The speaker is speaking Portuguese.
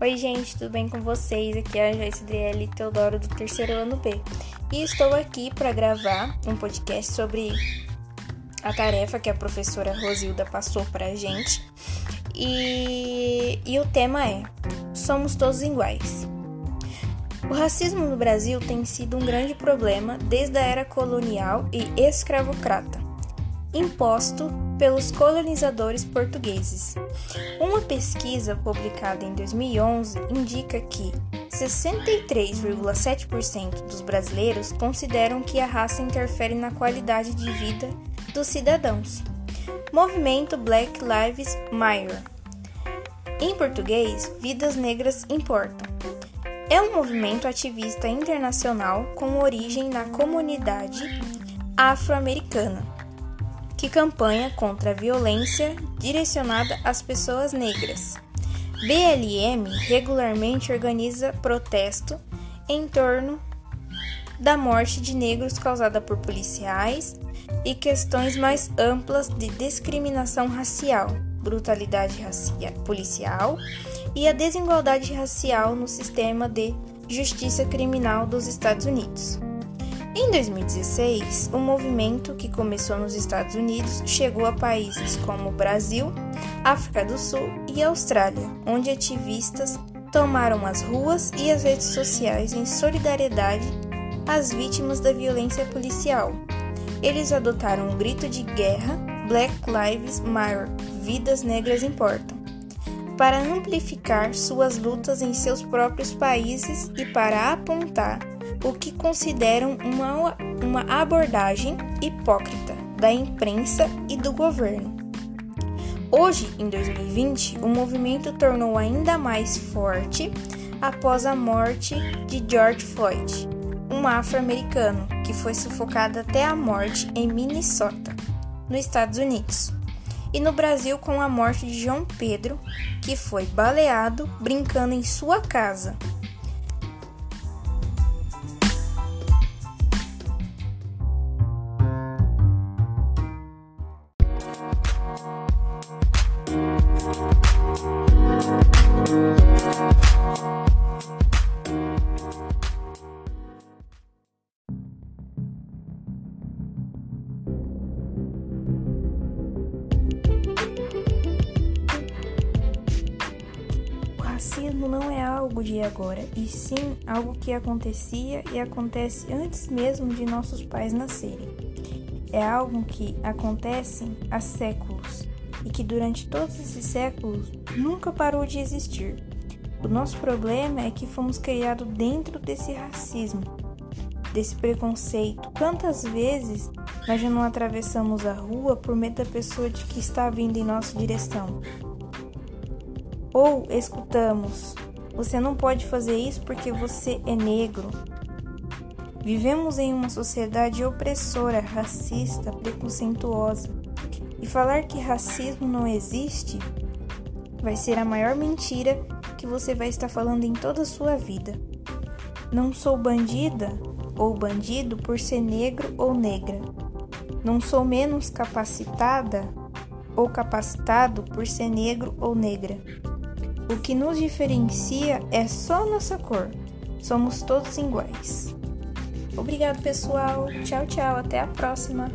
Oi, gente, tudo bem com vocês? Aqui é a Joyce Driele Teodoro do terceiro ano B. E estou aqui para gravar um podcast sobre a tarefa que a professora Rosilda passou para a gente. E, e o tema é: Somos todos iguais. O racismo no Brasil tem sido um grande problema desde a era colonial e escravocrata, imposto pelos colonizadores portugueses. Uma pesquisa publicada em 2011 indica que 63,7% dos brasileiros consideram que a raça interfere na qualidade de vida dos cidadãos. Movimento Black Lives Matter. Em português, Vidas Negras Importam. É um movimento ativista internacional com origem na comunidade afro-americana que campanha contra a violência direcionada às pessoas negras. BLM regularmente organiza protesto em torno da morte de negros causada por policiais e questões mais amplas de discriminação racial, brutalidade racial, policial e a desigualdade racial no sistema de justiça criminal dos Estados Unidos. Em 2016, o movimento que começou nos Estados Unidos chegou a países como Brasil, África do Sul e Austrália, onde ativistas tomaram as ruas e as redes sociais em solidariedade às vítimas da violência policial. Eles adotaram o grito de guerra Black Lives Matter Vidas Negras Importam para amplificar suas lutas em seus próprios países e para apontar o que consideram uma, uma abordagem hipócrita da imprensa e do governo. Hoje, em 2020, o movimento tornou ainda mais forte após a morte de George Floyd, um afro-americano que foi sufocado até a morte em Minnesota, nos Estados Unidos. E no Brasil, com a morte de João Pedro, que foi baleado brincando em sua casa racismo não é algo de agora, e sim algo que acontecia e acontece antes mesmo de nossos pais nascerem. É algo que acontece há séculos e que durante todos esses séculos nunca parou de existir. O nosso problema é que fomos criados dentro desse racismo, desse preconceito. Quantas vezes nós já não atravessamos a rua por medo da pessoa de que está vindo em nossa direção? Ou escutamos: você não pode fazer isso porque você é negro. Vivemos em uma sociedade opressora, racista, preconceituosa. E falar que racismo não existe vai ser a maior mentira que você vai estar falando em toda a sua vida. Não sou bandida ou bandido por ser negro ou negra. Não sou menos capacitada ou capacitado por ser negro ou negra. O que nos diferencia é só nossa cor. Somos todos iguais. Obrigado, pessoal. Tchau, tchau. Até a próxima.